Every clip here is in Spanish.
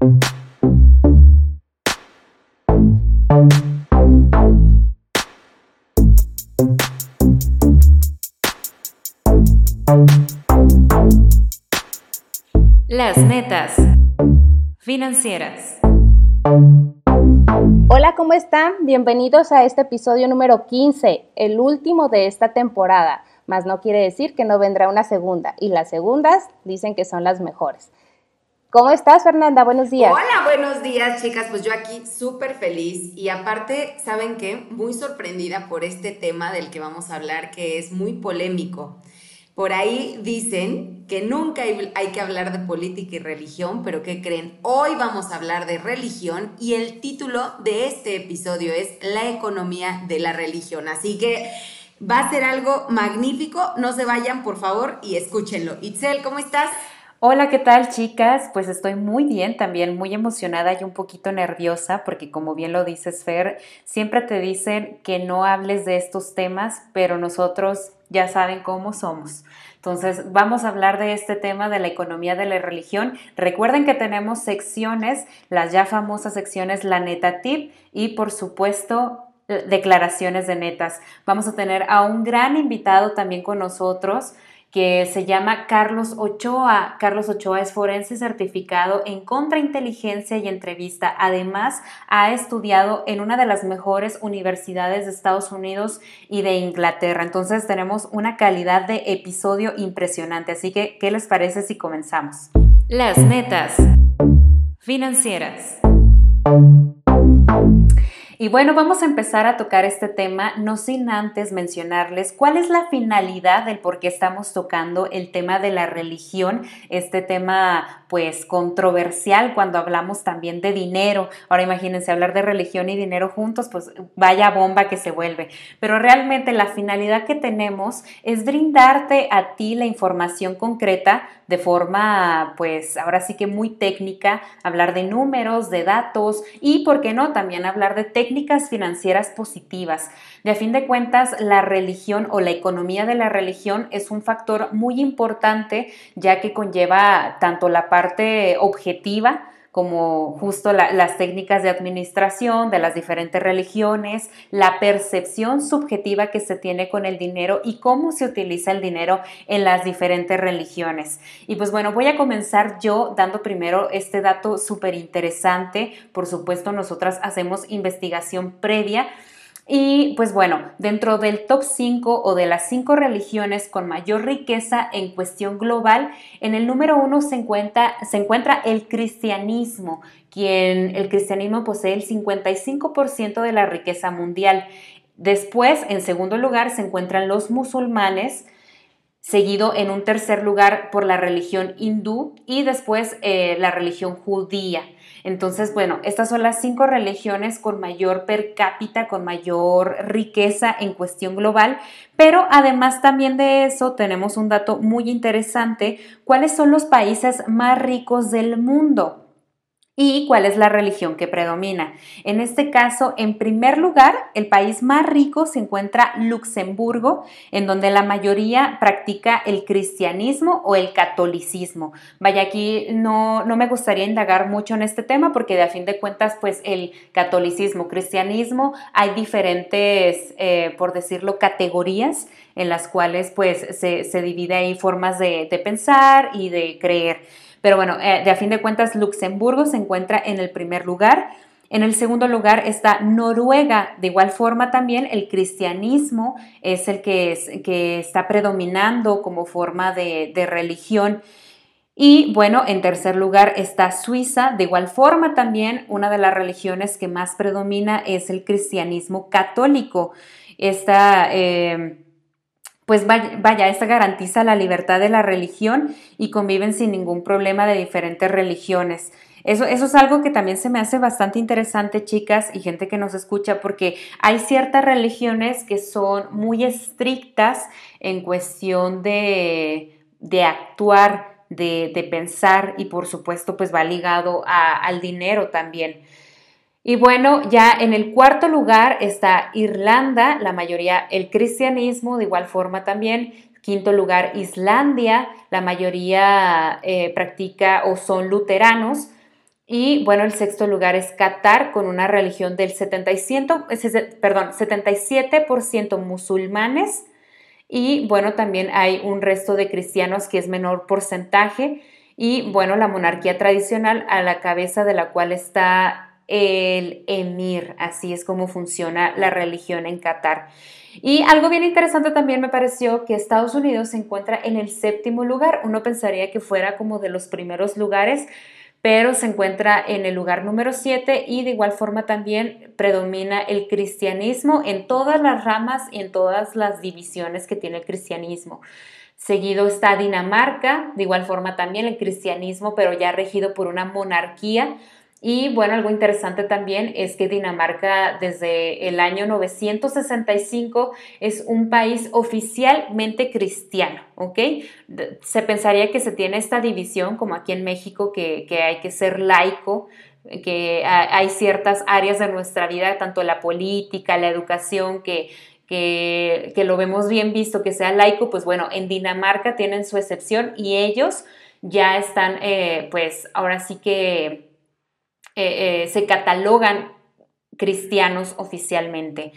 Las netas financieras. Hola, ¿cómo están? Bienvenidos a este episodio número 15, el último de esta temporada, mas no quiere decir que no vendrá una segunda, y las segundas dicen que son las mejores. ¿Cómo estás, Fernanda? Buenos días. Hola, buenos días, chicas. Pues yo aquí súper feliz y aparte, ¿saben qué? Muy sorprendida por este tema del que vamos a hablar, que es muy polémico. Por ahí dicen que nunca hay, que hablar de política y religión, pero ¿qué creen? Hoy vamos a hablar de religión y el título de este episodio es La economía de la religión. Así que va a ser algo magnífico. No se vayan, por favor, y escúchenlo. Itzel, ¿cómo estás? Hola, ¿qué tal chicas? Pues estoy muy bien también, muy emocionada y un poquito nerviosa porque como bien lo dices Fer, siempre te dicen que no hables de estos temas, pero nosotros ya saben cómo somos. Entonces, vamos a hablar de este tema de la economía de la religión. Recuerden que tenemos secciones, las ya famosas secciones La Neta Tip y por supuesto declaraciones de netas. Vamos a tener a un gran invitado también con nosotros que se llama Carlos Ochoa. Carlos Ochoa es forense certificado en contrainteligencia y entrevista. Además, ha estudiado en una de las mejores universidades de Estados Unidos y de Inglaterra. Entonces tenemos una calidad de episodio impresionante. Así que, ¿qué les parece si comenzamos? Las netas financieras. Y bueno, vamos a empezar a tocar este tema, no sin antes mencionarles cuál es la finalidad del por qué estamos tocando el tema de la religión, este tema pues controversial cuando hablamos también de dinero. Ahora imagínense hablar de religión y dinero juntos, pues vaya bomba que se vuelve. Pero realmente la finalidad que tenemos es brindarte a ti la información concreta de forma pues ahora sí que muy técnica, hablar de números, de datos y, ¿por qué no?, también hablar de técnicas financieras positivas. De a fin de cuentas, la religión o la economía de la religión es un factor muy importante ya que conlleva tanto la parte objetiva, como justo las técnicas de administración de las diferentes religiones, la percepción subjetiva que se tiene con el dinero y cómo se utiliza el dinero en las diferentes religiones. Y pues bueno, voy a comenzar yo dando primero este dato súper interesante. Por supuesto, nosotras hacemos investigación previa y pues bueno, dentro del top 5 o de las 5 religiones con mayor riqueza en cuestión global, en el número 1 se encuentra, se encuentra el cristianismo, quien el cristianismo posee el 55% de la riqueza mundial. Después, en segundo lugar, se encuentran los musulmanes, seguido en un tercer lugar por la religión hindú y después eh, la religión judía. Entonces, bueno, estas son las cinco religiones con mayor per cápita, con mayor riqueza en cuestión global, pero además también de eso tenemos un dato muy interesante, ¿cuáles son los países más ricos del mundo? Y cuál es la religión que predomina. En este caso, en primer lugar, el país más rico se encuentra Luxemburgo, en donde la mayoría practica el cristianismo o el catolicismo. Vaya, aquí no, no me gustaría indagar mucho en este tema porque de a fin de cuentas, pues el catolicismo, cristianismo, hay diferentes, eh, por decirlo, categorías en las cuales pues se, se divide ahí formas de, de pensar y de creer. Pero bueno, eh, de a fin de cuentas, Luxemburgo se encuentra en el primer lugar. En el segundo lugar está Noruega. De igual forma también el cristianismo es el que, es, que está predominando como forma de, de, religión. Y bueno, en tercer lugar está Suiza. De igual forma también una de las religiones que más predomina es el cristianismo católico. Esta... Eh, pues vaya, esta garantiza la libertad de la religión y conviven sin ningún problema de diferentes religiones. Eso, eso, es algo que también se me hace bastante interesante, chicas, y gente que nos escucha, porque hay ciertas religiones que son muy estrictas en cuestión de, de actuar, de, de, pensar, y por supuesto, pues va ligado al dinero también. Y bueno, ya en el cuarto lugar está Irlanda, la mayoría el cristianismo, de igual forma también. Quinto lugar, Islandia, la mayoría eh, practica o son luteranos. Y bueno, el sexto lugar es Qatar con una religión del 77%, perdón, 77% musulmanes y bueno, también hay un resto de cristianos que es menor porcentaje y bueno, la monarquía tradicional a la cabeza de la cual está el emir, así es como funciona la religión en Qatar. Y algo bien interesante también me pareció que Estados Unidos se encuentra en el séptimo lugar. Uno pensaría que fuera como de los primeros lugares, pero se encuentra en el lugar número 7 y de igual forma también predomina el cristianismo en todas las ramas y en todas las divisiones que tiene el cristianismo. Seguido está Dinamarca, de igual forma también el cristianismo, pero ya regido por una monarquía y bueno, algo interesante también es que Dinamarca desde el año 965 es un país oficialmente cristiano, ¿ok? Se pensaría que se tiene esta división, como aquí en México, que, hay que ser laico, que hay ciertas áreas de nuestra vida, tanto la política, la educación, que, que, lo vemos bien visto, que sea laico, pues bueno, en Dinamarca tienen su excepción y ellos ya están, eh, pues ahora sí que eh, eh, se catalogan cristianos oficialmente.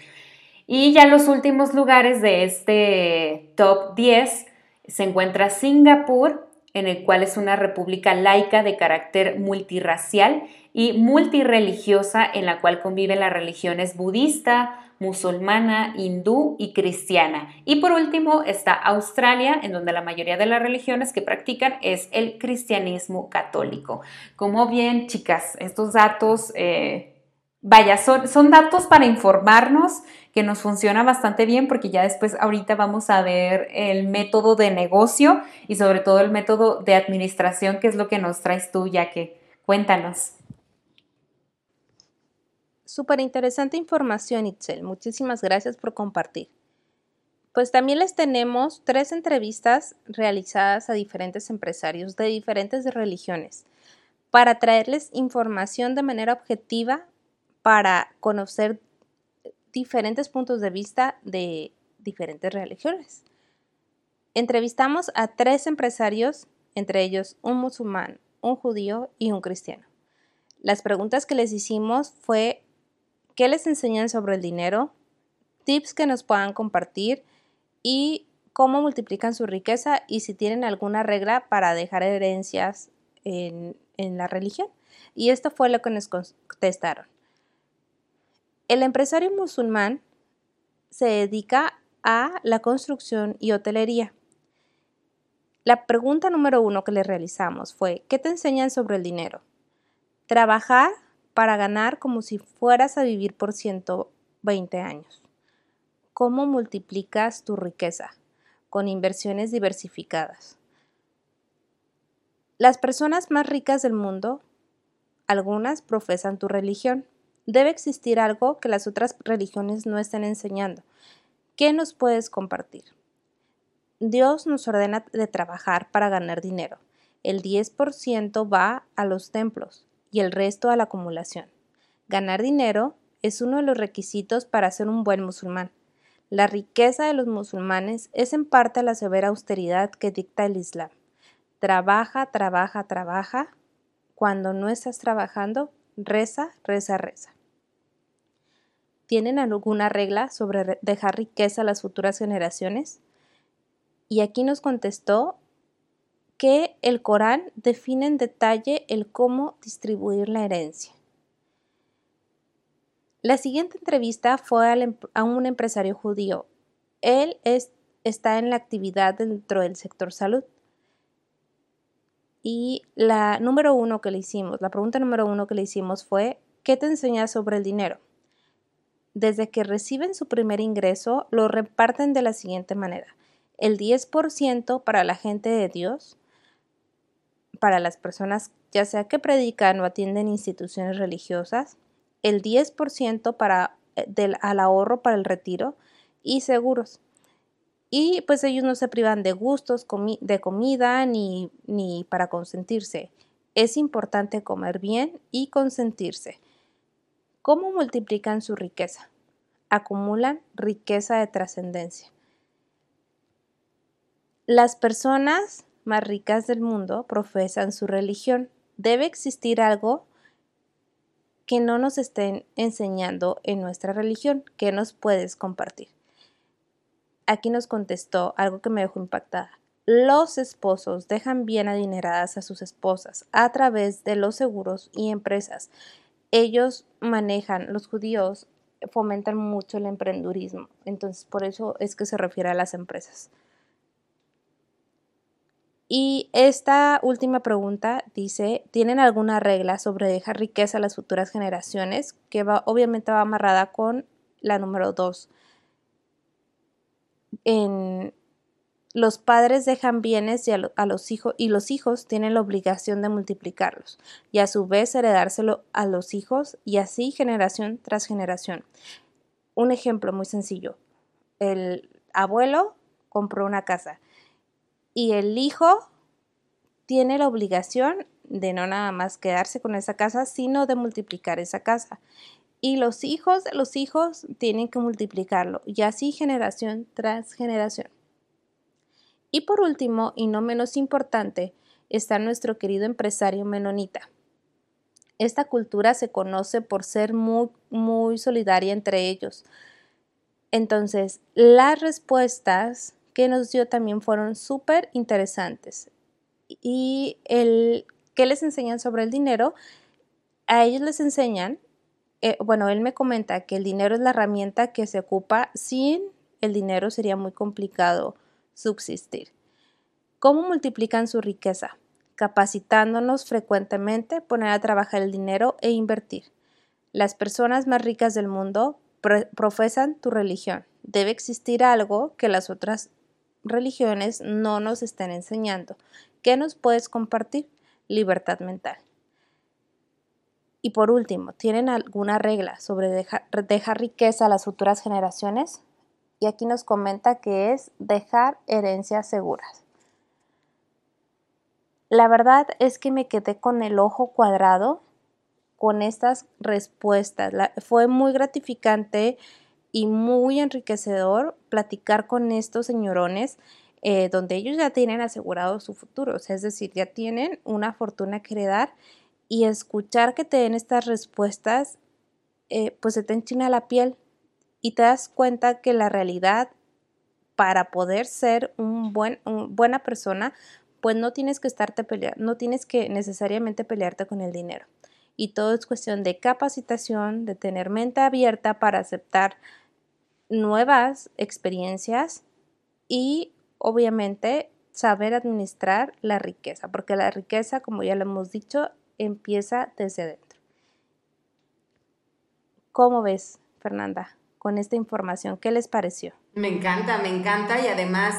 Y ya los últimos lugares de este top 10 se encuentra Singapur, en el cual es una república laica de carácter multirracial y multireligiosa, en la cual conviven las religiones budista, musulmana, hindú y cristiana. Y por último está Australia, en donde la mayoría de las religiones que practican es el cristianismo católico. Como bien, chicas, estos datos, eh, vaya, son, son datos para informarnos que nos funciona bastante bien porque ya después ahorita vamos a ver el método de negocio y sobre todo el método de administración, que es lo que nos traes tú, ya que cuéntanos. Súper interesante información, Itzel. Muchísimas gracias por compartir. Pues también les tenemos tres entrevistas realizadas a diferentes empresarios de diferentes religiones para traerles información de manera objetiva para conocer diferentes puntos de vista de diferentes religiones. Entrevistamos a tres empresarios, entre ellos un musulmán, un judío y un cristiano. Las preguntas que les hicimos fue qué les enseñan sobre el dinero, tips que nos puedan compartir y cómo multiplican su riqueza y si tienen alguna regla para dejar herencias en, la religión. Y esto fue lo que nos contestaron. El empresario musulmán se dedica a la construcción y hotelería. La pregunta número uno que le realizamos fue, ¿qué te enseñan sobre el dinero? Trabajar para ganar como si fueras a vivir por 120 años. ¿Cómo multiplicas tu riqueza? Con inversiones diversificadas. Las personas más ricas del mundo, algunas profesan tu religión. Debe existir algo que las otras religiones no estén enseñando. ¿Qué nos puedes compartir? Dios nos ordena de trabajar para ganar dinero. El 10% va a los templos, y el resto a la acumulación. Ganar dinero es uno de los requisitos para ser un buen musulmán. La riqueza de los musulmanes es en parte la severa austeridad que dicta el Islam. Trabaja, trabaja, trabaja. Cuando no estás trabajando, reza, reza, reza. ¿Tienen alguna regla sobre dejar riqueza a las futuras generaciones? Y aquí nos contestó que el Corán define en detalle el cómo distribuir la herencia. La siguiente entrevista fue em, a un empresario judío. Él está en la actividad dentro del sector salud. Y la número uno que le hicimos, la pregunta número uno que le hicimos fue, ¿qué te enseñas sobre el dinero? Desde que reciben su primer ingreso, lo reparten de la siguiente manera. El 10% para la gente de Dios, para las personas ya sea que predican o atienden instituciones religiosas, el 10% para, eh, del, al ahorro para el retiro y seguros. Y pues ellos no se privan de gustos, de comida ni, ni para consentirse. Es importante comer bien y consentirse. ¿Cómo multiplican su riqueza? Acumulan riqueza de trascendencia. Las personas más ricas del mundo profesan su religión. Debe existir algo que no nos estén enseñando en nuestra religión. ¿Qué nos puedes compartir? Aquí nos contestó algo que me dejó impactada. Los esposos dejan bien adineradas a sus esposas a través de los seguros y empresas. Ellos manejan, los judíos fomentan mucho el emprendurismo, entonces por eso es que se refiere a las empresas. Y esta última pregunta dice, ¿tienen alguna regla sobre dejar riqueza a las futuras generaciones? Que va, obviamente va amarrada con la número dos. En, los padres dejan bienes a, a, los hijos y los hijos tienen la obligación de multiplicarlos y a su vez heredárselo a los hijos y así generación tras generación. Un ejemplo muy sencillo. El abuelo compró una casa y el hijo tiene la obligación de no nada más quedarse con esa casa, sino de multiplicar esa casa. Y los hijos de los hijos tienen que multiplicarlo, y así generación tras generación. Y por último, y no menos importante, está nuestro querido empresario menonita. Esta cultura se conoce por ser muy, muy solidaria entre ellos. Entonces, las respuestas que nos dio también fueron súper interesantes. Y el que les enseñan sobre el dinero, a ellos les enseñan, eh, bueno, él me comenta que el dinero es la herramienta que se ocupa, sin el dinero sería muy complicado subsistir. ¿Cómo multiplican su riqueza? Capacitándonos frecuentemente, poner a trabajar el dinero e invertir. Las personas más ricas del mundo profesan tu religión. Debe existir algo que las otras religiones no nos estén enseñando. ¿Qué nos puedes compartir? Libertad mental. Y por último, ¿tienen alguna regla sobre dejar, riqueza a las futuras generaciones? Y aquí nos comenta que es dejar herencias seguras. La verdad es que me quedé con el ojo cuadrado con estas respuestas. fue muy gratificante y muy enriquecedor platicar con estos señorones eh, donde ellos ya tienen asegurado su futuro, es decir, ya tienen una fortuna que heredar y escuchar que te den estas respuestas, eh, pues se te enchina la piel y te das cuenta que la realidad para poder ser un buen, buena persona, pues no tienes que estarte peleando, no tienes que necesariamente pelearte con el dinero. Y todo es cuestión de capacitación, de tener mente abierta para aceptar nuevas experiencias y obviamente saber administrar la riqueza, porque la riqueza, como ya lo hemos dicho, empieza desde dentro. ¿Cómo ves, Fernanda, con esta información? ¿Qué les pareció? Me encanta, me encanta y además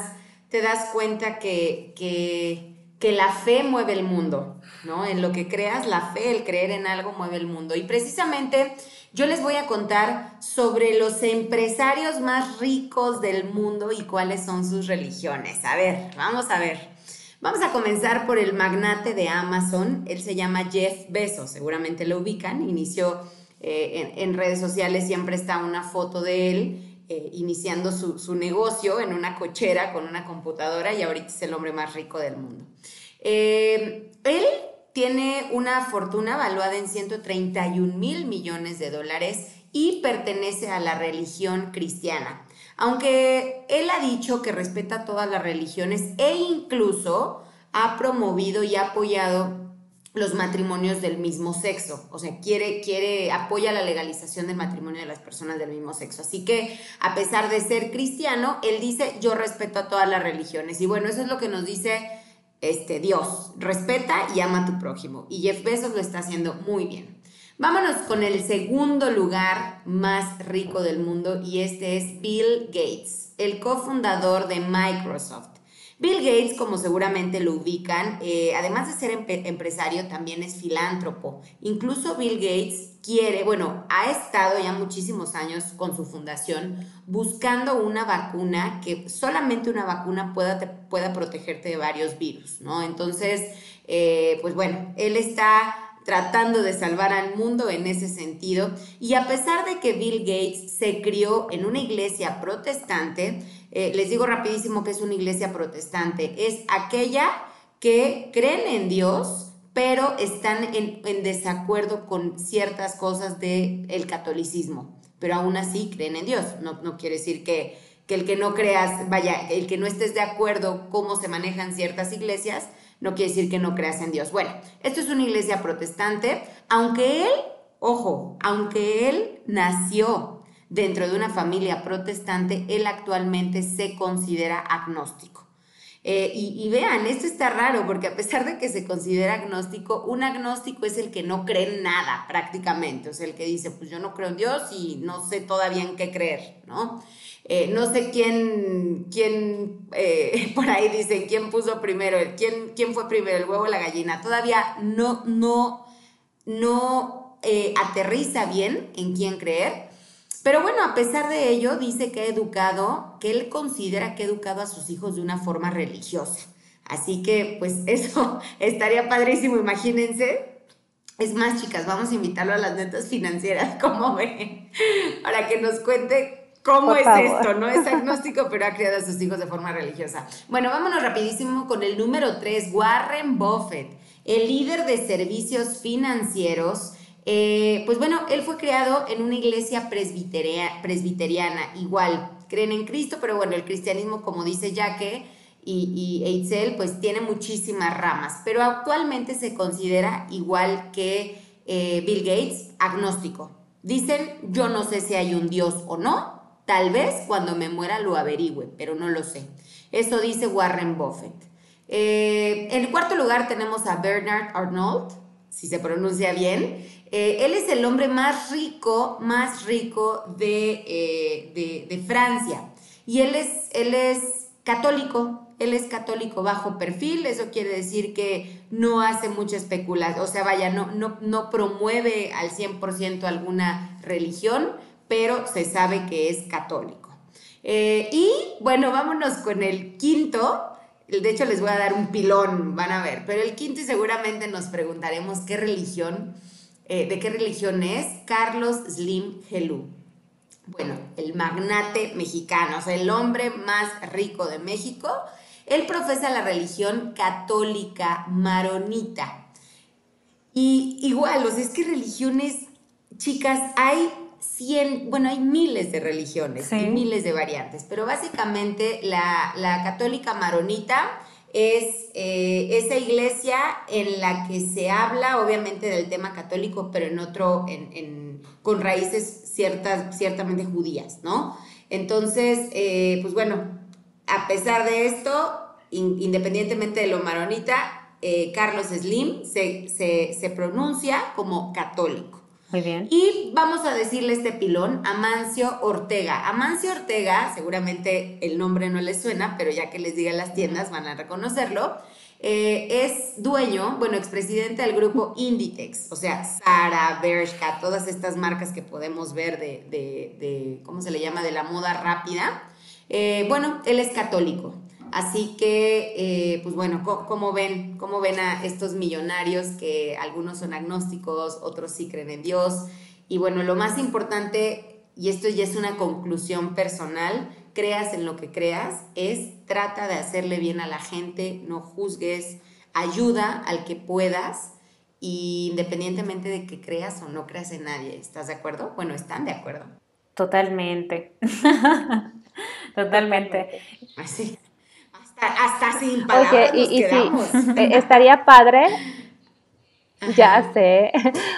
te das cuenta que, que, que la fe mueve el mundo, ¿no? En lo que creas, la fe, el creer en algo mueve el mundo. Y precisamente yo les voy a contar sobre los empresarios más ricos del mundo y cuáles son sus religiones. A ver, vamos a ver. Vamos a comenzar por el magnate de Amazon. Él se llama Jeff Bezos, seguramente lo ubican. Inició eh, en, redes sociales, siempre está una foto de él eh, iniciando su, negocio en una cochera con una computadora y ahorita es el hombre más rico del mundo. Eh, él tiene una fortuna valuada en 131 mil millones de dólares y pertenece a la religión cristiana. Aunque él ha dicho que respeta todas las religiones e incluso ha promovido y ha apoyado los matrimonios del mismo sexo, o sea, quiere, quiere, apoya la legalización del matrimonio de las personas del mismo sexo. Así que, a pesar de ser cristiano, él dice, yo respeto a todas las religiones. Y bueno, eso es lo que nos dice este, Dios, respeta y ama a tu prójimo. Y Jeff Bezos lo está haciendo muy bien. Vámonos con el segundo lugar más rico del mundo y este es Bill Gates, el cofundador de Microsoft. Bill Gates, como seguramente lo ubican, eh, además de ser empresario, también es filántropo. Incluso Bill Gates quiere, bueno, ha estado ya muchísimos años con su fundación buscando una vacuna que solamente una vacuna pueda, pueda protegerte de varios virus, ¿no? Entonces, eh, pues bueno, él está tratando de salvar al mundo en ese sentido. Y a pesar de que Bill Gates se crió en una iglesia protestante, eh, les digo rapidísimo que es una iglesia protestante, es aquella que creen en Dios, pero están en, desacuerdo con ciertas cosas del el catolicismo, pero aún así creen en Dios. No, no quiere decir que, que el que no creas, vaya, el que no estés de acuerdo cómo se manejan ciertas iglesias, no quiere decir que no creas en Dios. Bueno, esto es una iglesia protestante, aunque él, ojo, aunque él nació dentro de una familia protestante, él actualmente se considera agnóstico. Eh, y, vean, esto está raro porque a pesar de que se considera agnóstico, un agnóstico es el que no cree en nada prácticamente, o sea, el que dice, pues yo no creo en Dios y no sé todavía en qué creer, ¿no? Eh, no sé quién, quién eh, por ahí dicen, quién puso primero, quién, quién fue primero, el huevo o la gallina. Todavía no, no, no aterriza bien en quién creer. Pero bueno, a pesar de ello, dice que ha educado, que él considera que ha educado a sus hijos de una forma religiosa. Así que, pues eso estaría padrísimo, imagínense. Es más, chicas, vamos a invitarlo a las netas financieras, como ven, para que nos cuente cómo es esto, ¿no? Es agnóstico, pero ha criado a sus hijos de forma religiosa. Bueno, vámonos rapidísimo con el número 3, Warren Buffett, el líder de servicios financieros eh, pues bueno, él fue creado en una iglesia presbiteriana, igual, creen en Cristo, pero bueno, el cristianismo, como dice Jaque y, y Eitzel, pues tiene muchísimas ramas, pero actualmente se considera igual que eh, Bill Gates, agnóstico. Dicen, yo no sé si hay un Dios o no, tal vez cuando me muera lo averigüe, pero no lo sé. Eso dice Warren Buffett. Eh, en cuarto lugar tenemos a Bernard Arnault, si se pronuncia bien. Eh, él es el hombre más rico, más rico eh, de, de, Francia. Y él es, él es católico, él es católico bajo perfil, eso quiere decir que no hace mucha especulación, o sea, vaya, no, no, no promueve al 100% alguna religión, pero se sabe que es católico. Eh, y bueno, vámonos con el quinto. De hecho, les voy a dar un pilón, van a ver. Pero el quinto y seguramente nos preguntaremos qué religión eh, ¿De qué religión es? Carlos Slim Helú. Bueno, el magnate mexicano, o sea, el hombre más rico de México. Él profesa la religión católica maronita. Y igual, o sea, es que religiones, chicas, hay 100, bueno, hay miles de religiones y miles de variantes, pero básicamente la, la católica maronita es eh, esa iglesia en la que se habla obviamente del tema católico, pero en otro, en, con raíces ciertas, ciertamente judías, ¿no? Entonces, eh, pues bueno, a pesar de esto, independientemente de lo maronita, eh, Carlos Slim se, se pronuncia como católico. Muy bien. Y vamos a decirle este pilón, Amancio Ortega. Amancio Ortega, seguramente el nombre no les suena, pero ya que les diga las tiendas van a reconocerlo. Eh, es dueño, bueno, expresidente del grupo Inditex, o sea, Sara, Bershka, todas estas marcas que podemos ver de, de, ¿cómo se le llama?, de la moda rápida. Eh, bueno, él es católico. Así que, eh, pues bueno, ¿cómo, ven, ¿cómo ven a estos millonarios que algunos son agnósticos, otros sí creen en Dios? Y bueno, lo más importante, y esto ya es una conclusión personal, creas en lo que creas, es trata de hacerle bien a la gente, no juzgues, ayuda al que puedas, independientemente de que creas o no creas en nadie. ¿Estás de acuerdo? Bueno, están de acuerdo. Totalmente. Totalmente. Así hasta sin palabras Oye, y, eh, estaría padre, ya sé,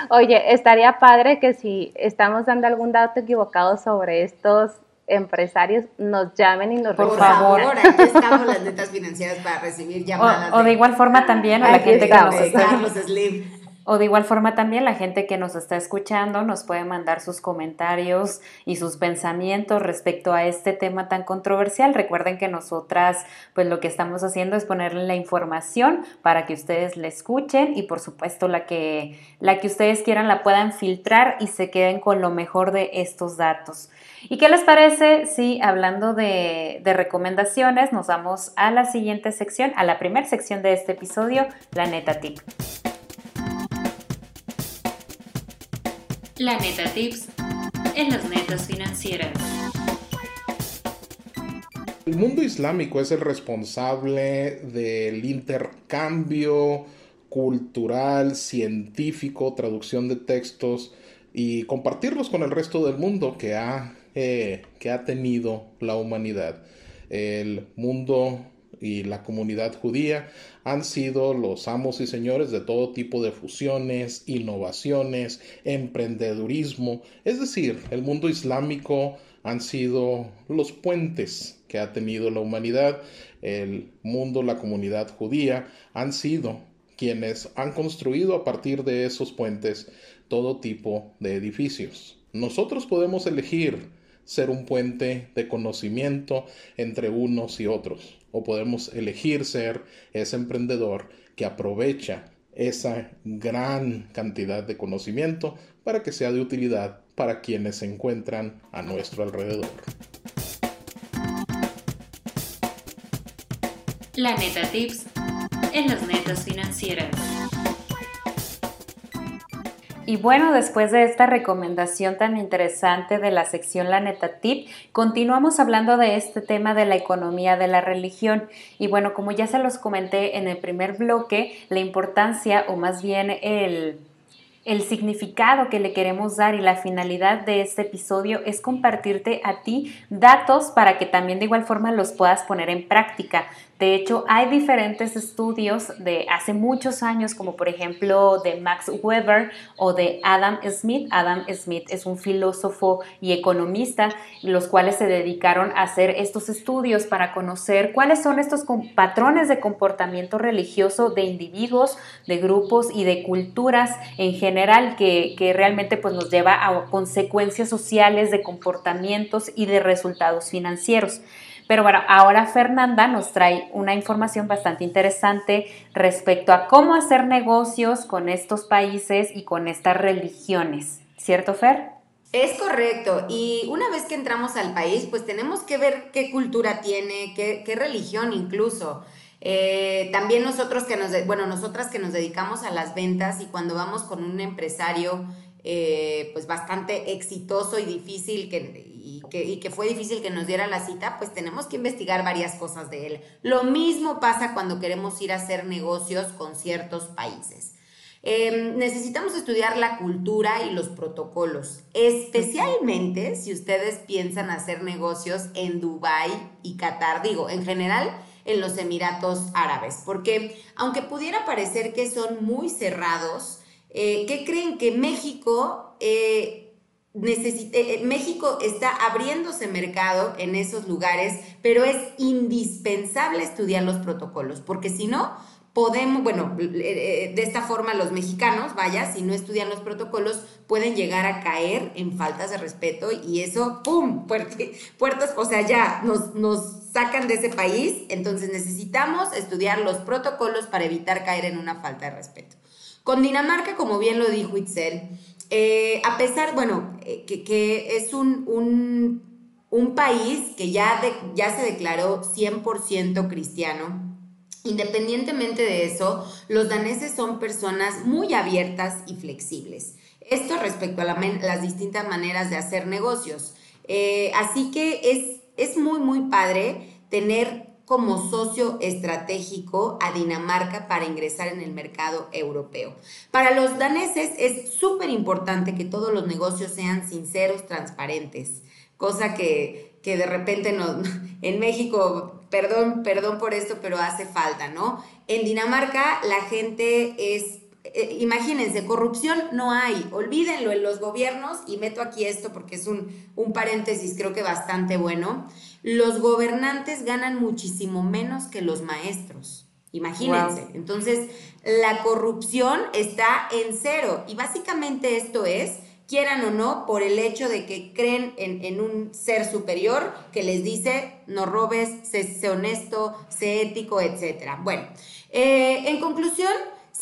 oye, estaría padre que si estamos dando algún dato equivocado sobre estos empresarios nos llamen y nos Por favor, aquí estamos las netas financieras para recibir llamadas. O de, igual forma también a la gente que nos está... Carlos Slim. O de igual forma también la gente que nos está escuchando nos puede mandar sus comentarios y sus pensamientos respecto a este tema tan controversial. Recuerden que nosotras pues lo que estamos haciendo es ponerle la información para que ustedes la escuchen y por supuesto la que, la que ustedes quieran la puedan filtrar y se queden con lo mejor de estos datos. ¿Y qué les parece si hablando de, recomendaciones nos vamos a la siguiente sección, a la primera sección de este episodio, la neta tip? La neta tips en las netas financieras. El mundo islámico es el responsable del intercambio cultural, científico, traducción de textos y compartirlos con el resto del mundo que ha, eh, que ha tenido la humanidad. El mundo y la comunidad judía han sido los amos y señores de todo tipo de fusiones, innovaciones, emprendedurismo, es decir, el mundo islámico han sido los puentes que ha tenido la humanidad, el mundo, la comunidad judía, han sido quienes han construido a partir de esos puentes todo tipo de edificios. Nosotros podemos elegir ser un puente de conocimiento entre unos y otros, o podemos elegir ser ese emprendedor que aprovecha esa gran cantidad de conocimiento para que sea de utilidad para quienes se encuentran a nuestro alrededor. La Neta Tips en las netas financieras. Y bueno, después de esta recomendación tan interesante de la sección La Neta Tip, continuamos hablando de este tema de la economía de la religión. Y bueno, como ya se los comenté en el primer bloque, la importancia o más bien el el significado que le queremos dar y la finalidad de este episodio es compartirte a ti datos para que también de igual forma los puedas poner en práctica. De hecho, hay diferentes estudios de hace muchos años, como por ejemplo de Max Weber o de Adam Smith. Adam Smith es un filósofo y economista, los cuales se dedicaron a hacer estos estudios para conocer cuáles son estos patrones de comportamiento religioso de individuos, de grupos y de culturas en general que, que realmente pues, nos lleva a consecuencias sociales de comportamientos y de resultados financieros. Pero bueno, ahora Fernanda nos trae una información bastante interesante respecto a cómo hacer negocios con estos países y con estas religiones. ¿Cierto, Fer? Es correcto. Y una vez que entramos al país, pues tenemos que ver qué cultura tiene, qué, religión incluso. Eh, también nosotros que nos, bueno, nosotras que nos dedicamos a las ventas y cuando vamos con un empresario, eh, pues bastante exitoso y difícil que, y que, fue difícil que nos diera la cita, pues tenemos que investigar varias cosas de él. Lo mismo pasa cuando queremos ir a hacer negocios con ciertos países. Em, necesitamos estudiar la cultura y los protocolos, especialmente si ustedes piensan hacer negocios en Dubái y Qatar, digo, en general en los Emiratos Árabes, porque aunque pudiera parecer que son muy cerrados, eh, ¿qué creen que México eh, eh, México está abriéndose mercado en esos lugares, pero es indispensable estudiar los protocolos, porque si no, podemos, bueno, de esta forma los mexicanos, vaya, si no estudian los protocolos, pueden llegar a caer en faltas de respeto y eso, ¡pum!, puertas, o sea, ya nos, nos sacan de ese país, entonces necesitamos estudiar los protocolos para evitar caer en una falta de respeto. Con Dinamarca, como bien lo dijo Itzel, eh, a pesar, bueno, eh, que, es un, un, país que ya, ya se declaró 100% cristiano, Independientemente de eso, los daneses son personas muy abiertas y flexibles. Esto respecto a las distintas maneras de hacer negocios. Eh, así que es, es muy, muy padre tener como socio estratégico a Dinamarca para ingresar en el mercado europeo. Para los daneses es súper importante que todos los negocios sean sinceros, transparentes, cosa que, que de repente no, en México, perdón, perdón por esto, pero hace falta, ¿no? En Dinamarca la gente es eh, imagínense, corrupción no hay, olvídenlo en los gobiernos, y meto aquí esto porque es un, un paréntesis creo que bastante bueno, los gobernantes ganan muchísimo menos que los maestros. Imagínense. Entonces, la corrupción está en cero. Y básicamente esto es, quieran o no, por el hecho de que creen en, un ser superior que les dice, no robes, sé, honesto, sé ético, etc. Bueno, eh, en conclusión,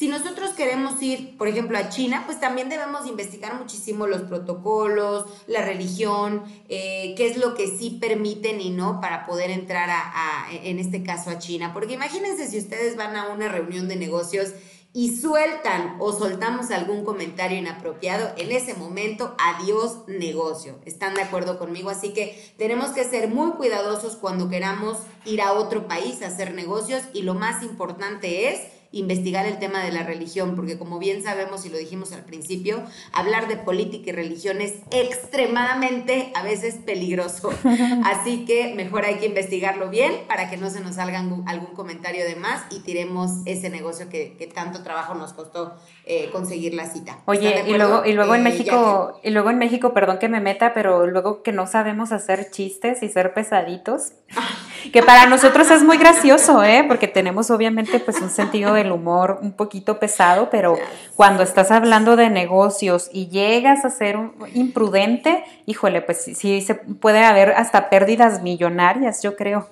si nosotros queremos ir, por ejemplo, a China, pues también debemos investigar muchísimo los protocolos, la religión, eh, qué es lo que sí permiten y no para poder entrar a, en este caso, a China. Porque imagínense si ustedes van a una reunión de negocios y sueltan o soltamos algún comentario inapropiado, en ese momento, adiós negocio. ¿Están de acuerdo conmigo? Así que tenemos que ser muy cuidadosos cuando queramos ir a otro país a hacer negocios y lo más importante es investigar el tema de la religión, porque como bien sabemos y lo dijimos al principio, hablar de política y religión es extremadamente a veces peligroso. Así que mejor hay que investigarlo bien para que no se nos salga algún comentario de más y tiremos ese negocio que, tanto trabajo nos costó eh, conseguir la cita. Oye, y luego, y luego en eh, México, y luego en México, perdón que me meta, pero luego que no sabemos hacer chistes y ser pesaditos, que para nosotros es muy gracioso, ¿eh? Porque tenemos obviamente pues un sentido del humor un poquito pesado, pero cuando estás hablando de negocios y llegas a ser un imprudente, híjole, pues sí, se puede haber hasta pérdidas millonarias, yo creo.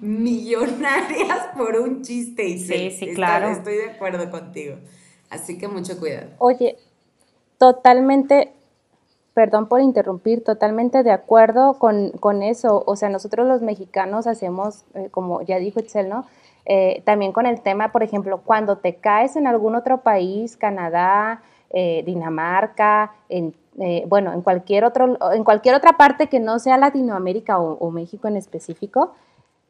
Millonarias por un chiste. Y sí, sí, claro. Estoy de acuerdo contigo. Así que mucho cuidado. Oye, totalmente perdón por interrumpir, totalmente de acuerdo con, eso. O sea, nosotros los mexicanos hacemos, eh, como ya dijo Itzel, ¿no? Eh, también con el tema, por ejemplo, cuando te caes en algún otro país, Canadá, eh, Dinamarca, en, bueno, en cualquier, otro, en cualquier otra parte que no sea Latinoamérica o, México en específico,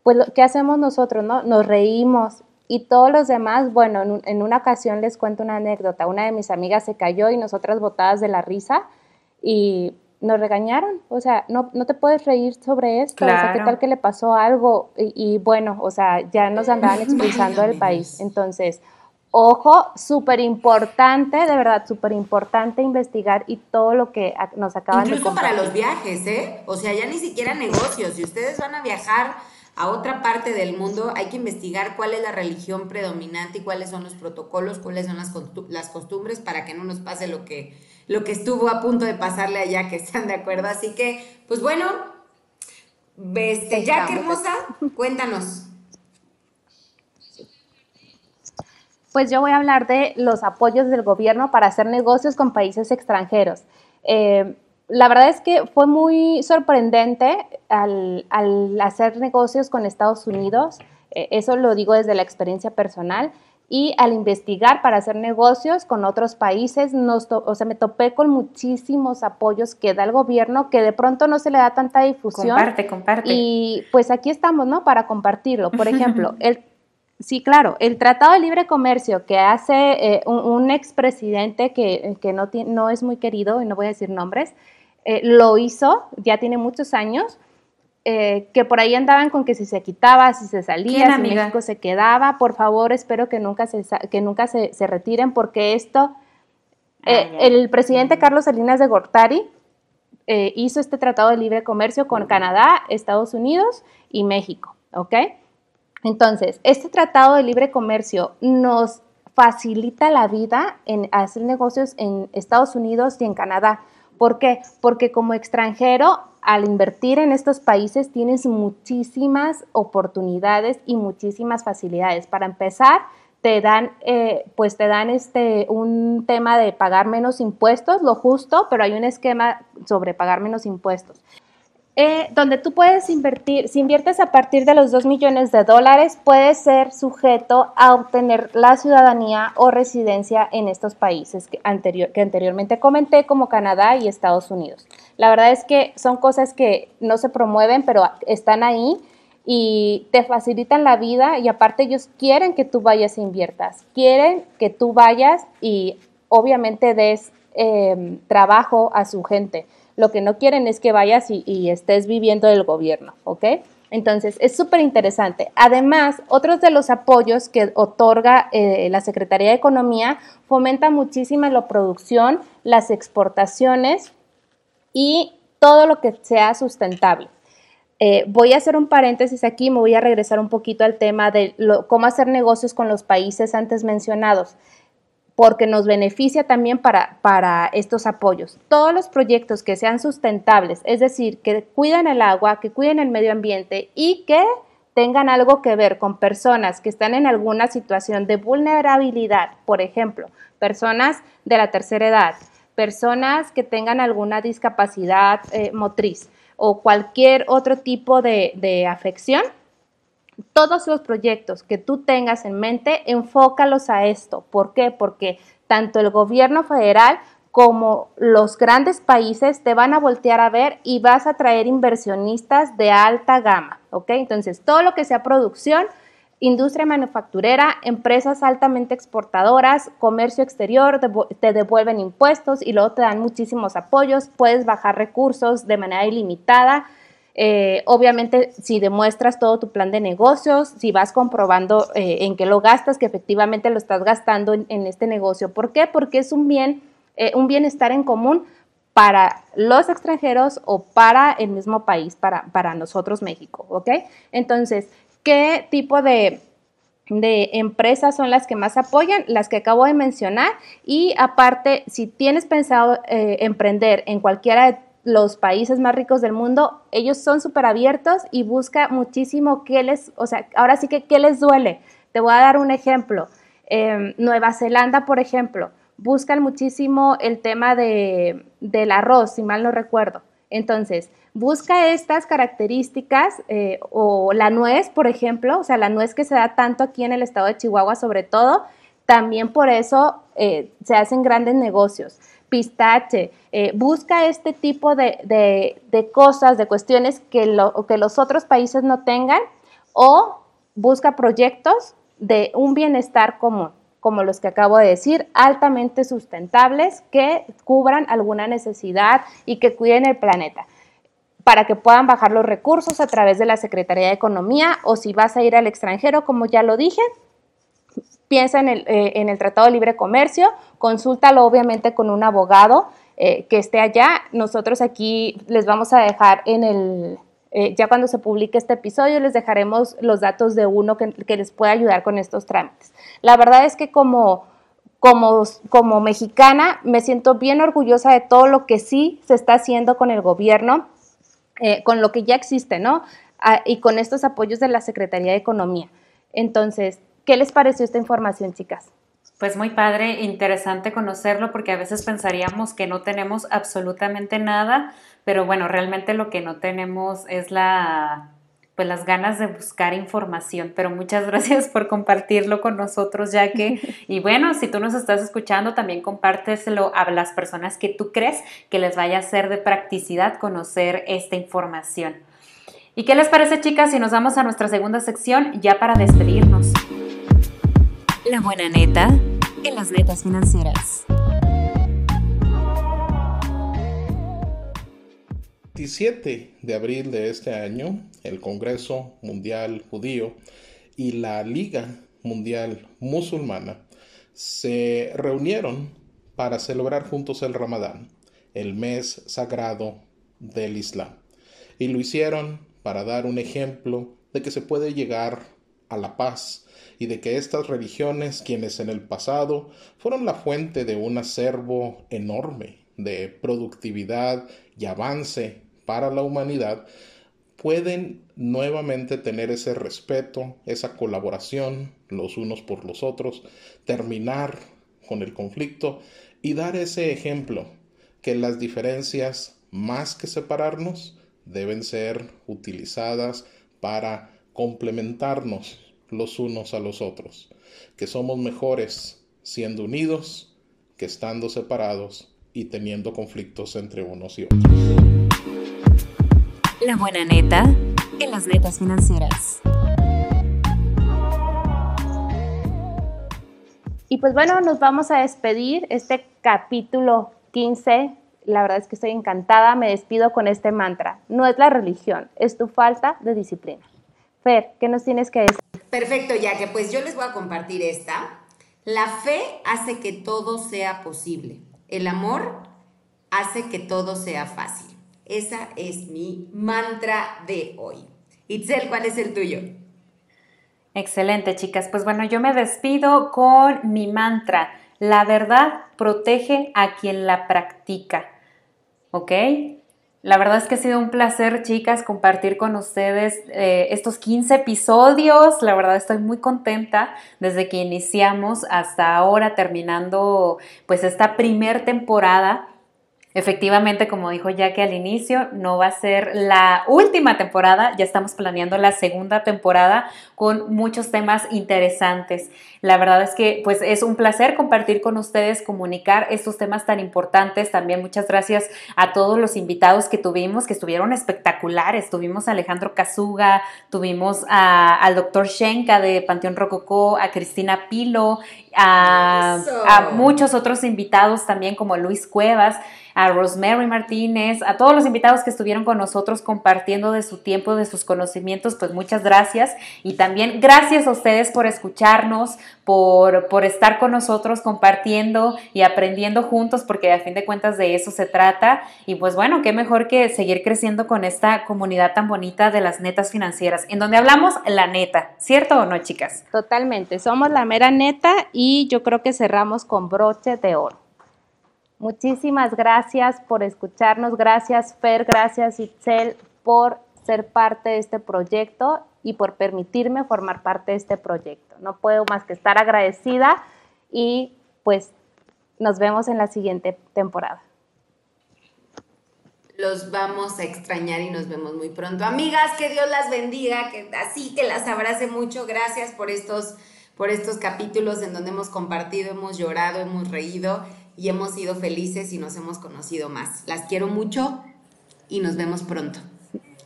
pues, ¿qué hacemos nosotros, no? Nos reímos, y todos los demás, bueno, en, en, una ocasión les cuento una anécdota. Una de mis amigas se cayó y nosotras botadas de la risa y nos regañaron, o sea, no, no te puedes reír sobre esto, o sea, ¿qué tal que le pasó algo? Y, bueno, o sea, ya nos andaban expulsando del país. Entonces, ojo, súper importante, de verdad, súper importante investigar y todo lo que nos acaban de contar. para los viajes, ¿eh? O sea, ya ni siquiera negocios, si ustedes van a viajar a otra parte del mundo, hay que investigar cuál es la religión predominante y cuáles son los protocolos, cuáles son las, las costumbres para que no nos pase lo que, lo que estuvo a punto de pasarle allá, que están de acuerdo. Así que, pues bueno, este, ya qué hermosa, cuéntanos. Pues yo voy a hablar de los apoyos del gobierno para hacer negocios con países extranjeros. Eh, la verdad es que fue muy sorprendente al, hacer negocios con Estados Unidos, eh, eso lo digo desde la experiencia personal, y al investigar para hacer negocios con otros países, nos o sea, me topé con muchísimos apoyos que da el gobierno que de pronto no se le da tanta difusión. Comparte, comparte. Y pues aquí estamos, ¿no? Para compartirlo. Por ejemplo, el Sí, claro. El Tratado de Libre Comercio que hace eh, un, expresidente que, que no, no, es muy querido, y no voy a decir nombres, eh, lo hizo, ya tiene muchos años, eh, que por ahí andaban con que si se quitaba, si se salía, si México se quedaba, por favor, espero que nunca se, que nunca se, retiren porque esto, eh, el presidente Carlos Salinas de Gortari hizo este tratado de libre comercio con Canadá, Estados Unidos y México, ¿ok? Entonces, este tratado de libre comercio nos facilita la vida en hacer negocios en Estados Unidos y en Canadá. ¿Por qué? Porque como extranjero, al invertir en estos países tienes muchísimas oportunidades y muchísimas facilidades. Para empezar, te dan, eh, pues te dan este, un tema de pagar menos impuestos, lo justo, pero hay un esquema sobre pagar menos impuestos. Eh, donde tú puedes invertir, si inviertes a partir de los 2 millones de dólares, puedes ser sujeto a obtener la ciudadanía o residencia en estos países que, anterior, que anteriormente comenté, como Canadá y Estados Unidos. La verdad es que son cosas que no se promueven, pero están ahí y te facilitan la vida y aparte ellos quieren que tú vayas e inviertas, quieren que tú vayas y obviamente des eh, trabajo a su gente. Lo que no quieren es que vayas y, estés viviendo del gobierno, ¿ok? Entonces, es súper interesante. Además, otros de los apoyos que otorga eh, la Secretaría de Economía fomenta muchísimo la producción, las exportaciones y todo lo que sea sustentable. Eh, voy a hacer un paréntesis aquí, me voy a regresar un poquito al tema de cómo hacer negocios con los países antes mencionados porque nos beneficia también para, para estos apoyos. Todos los proyectos que sean sustentables, es decir, que cuiden el agua, que cuiden el medio ambiente y que tengan algo que ver con personas que están en alguna situación de vulnerabilidad, por ejemplo, personas de la tercera edad, personas que tengan alguna discapacidad eh, motriz o cualquier otro tipo de, de afección, todos los proyectos que tú tengas en mente, enfócalos a esto. ¿Por qué? Porque tanto el gobierno federal como los grandes países te van a voltear a ver y vas a traer inversionistas de alta gama, ¿ok? Entonces, todo lo que sea producción, industria manufacturera, empresas altamente exportadoras, comercio exterior, te devuelven impuestos y luego te dan muchísimos apoyos, puedes bajar recursos de manera ilimitada. Eh, obviamente, si demuestras todo tu plan de negocios, si vas comprobando eh, en qué lo gastas, que efectivamente lo estás gastando en, este negocio. ¿Por qué? Porque es un bien, eh, un bienestar en común para los extranjeros o para el mismo país, para, para nosotros México, ¿ok? Entonces, ¿qué tipo de, empresas son las que más apoyan? Las que acabo de mencionar y aparte, si tienes pensado emprender en cualquiera de los países más ricos del mundo, ellos son súper abiertos y busca muchísimo qué les, o sea, ahora sí que qué les duele. Te voy a dar un ejemplo. Em, Nueva Zelanda, por ejemplo, buscan muchísimo el tema de, del arroz, si mal no recuerdo. Entonces, busca estas características eh, o la nuez, por ejemplo, o sea, la nuez que se da tanto aquí en el estado de Chihuahua sobre todo, también por eso eh, se hacen grandes negocios. Pistache, eh, busca este tipo de, cosas, de cuestiones que, lo, que los otros países no tengan o busca proyectos de un bienestar común como los que acabo de decir, altamente sustentables que cubran alguna necesidad y que cuiden el planeta para que puedan bajar los recursos a través de la Secretaría de Economía o si vas a ir al extranjero, como ya lo dije, piensa en el, eh, Tratado de Libre Comercio, consúltalo obviamente con un abogado eh, que esté allá. Nosotros aquí les vamos a dejar en el, eh, ya cuando se publique este episodio les dejaremos los datos de uno que, les pueda ayudar con estos trámites. La verdad es que como, como, como mexicana me siento bien orgullosa de todo lo que sí se está haciendo con el gobierno, eh, con lo que ya existe, ¿no? Ah, y con estos apoyos de la Secretaría de Economía. Entonces, ¿qué les pareció esta información, chicas? Pues muy padre, interesante conocerlo porque a veces pensaríamos que no tenemos absolutamente nada, pero bueno, realmente lo que no tenemos es la pues las ganas de buscar información, pero muchas gracias por compartirlo con nosotros, ya que, y bueno, si tú nos estás escuchando, también compárteselo a las personas que tú crees que les vaya a ser de practicidad conocer esta información. ¿Y qué les parece, chicas, si nos vamos a nuestra segunda sección ya para despedirnos? La buena neta en las netas financieras. 17 de abril de este año, el Congreso Mundial Judío y la Liga Mundial Musulmana se reunieron para celebrar juntos el Ramadán, el mes sagrado del Islam. Y lo hicieron para dar un ejemplo de que se puede llegar a la paz y de que estas religiones, quienes en el pasado fueron la fuente de un acervo enorme de productividad y avance para la humanidad, pueden nuevamente tener ese respeto, esa colaboración los unos por los otros, terminar con el conflicto y dar ese ejemplo que las diferencias, más que separarnos, deben ser utilizadas para complementarnos los unos a los otros, que somos mejores siendo unidos que estando separados y teniendo conflictos entre unos y otros. La buena neta en las netas financieras. Y pues bueno, nos vamos a despedir este capítulo 15. La verdad es que estoy encantada, me despido con este mantra. No es la religión, es tu falta de disciplina. Fer, ¿qué nos tienes que decir? Perfecto, ya que pues yo les voy a compartir esta. La fe hace que todo sea posible. El amor hace que todo sea fácil. Esa es mi mantra de hoy. Itzel, ¿cuál es el tuyo? Excelente, chicas. Pues bueno, yo me despido con mi mantra. La verdad protege a quien la practica. ¿Ok? La verdad es que ha sido un placer, chicas, compartir con ustedes eh, estos 15 episodios. La verdad estoy muy contenta desde que iniciamos hasta ahora terminando pues esta primer temporada. Efectivamente, como dijo Jackie al inicio, no va a ser la última temporada, ya estamos planeando la segunda temporada con muchos temas interesantes. La verdad es que pues es un placer compartir con ustedes, comunicar estos temas tan importantes. También muchas gracias a todos los invitados que tuvimos, que estuvieron espectaculares. Tuvimos a Alejandro Kazuga, tuvimos al doctor Shenka de Panteón Rococó, a Cristina Pilo, a, a muchos otros invitados también como Luis Cuevas a Rosemary Martínez, a todos los invitados que estuvieron con nosotros compartiendo de su tiempo, de sus conocimientos, pues muchas gracias. Y también gracias a ustedes por escucharnos, por, por estar con nosotros compartiendo y aprendiendo juntos, porque a fin de cuentas de eso se trata. Y pues bueno, qué mejor que seguir creciendo con esta comunidad tan bonita de las netas financieras, en donde hablamos la neta, ¿cierto o no, chicas? Totalmente, somos la mera neta y yo creo que cerramos con broche de oro. Muchísimas gracias por escucharnos. Gracias Fer, gracias Itzel por ser parte de este proyecto y por permitirme formar parte de este proyecto. No puedo más que estar agradecida y pues nos vemos en la siguiente temporada. Los vamos a extrañar y nos vemos muy pronto. Amigas, que Dios las bendiga, que así que las abrace mucho. Gracias por estos, por estos capítulos en donde hemos compartido, hemos llorado, hemos reído y hemos sido felices y nos hemos conocido más. Las quiero mucho y nos vemos pronto.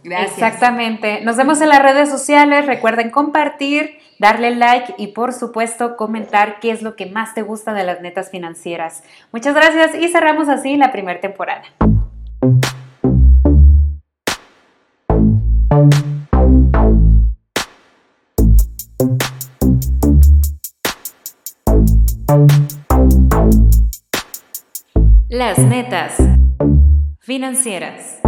Gracias. Exactamente. Nos vemos en las redes sociales. Recuerden compartir, darle like y por supuesto comentar qué es lo que más te gusta de las netas financieras. Muchas gracias y cerramos así la primera temporada. Las netas financieras.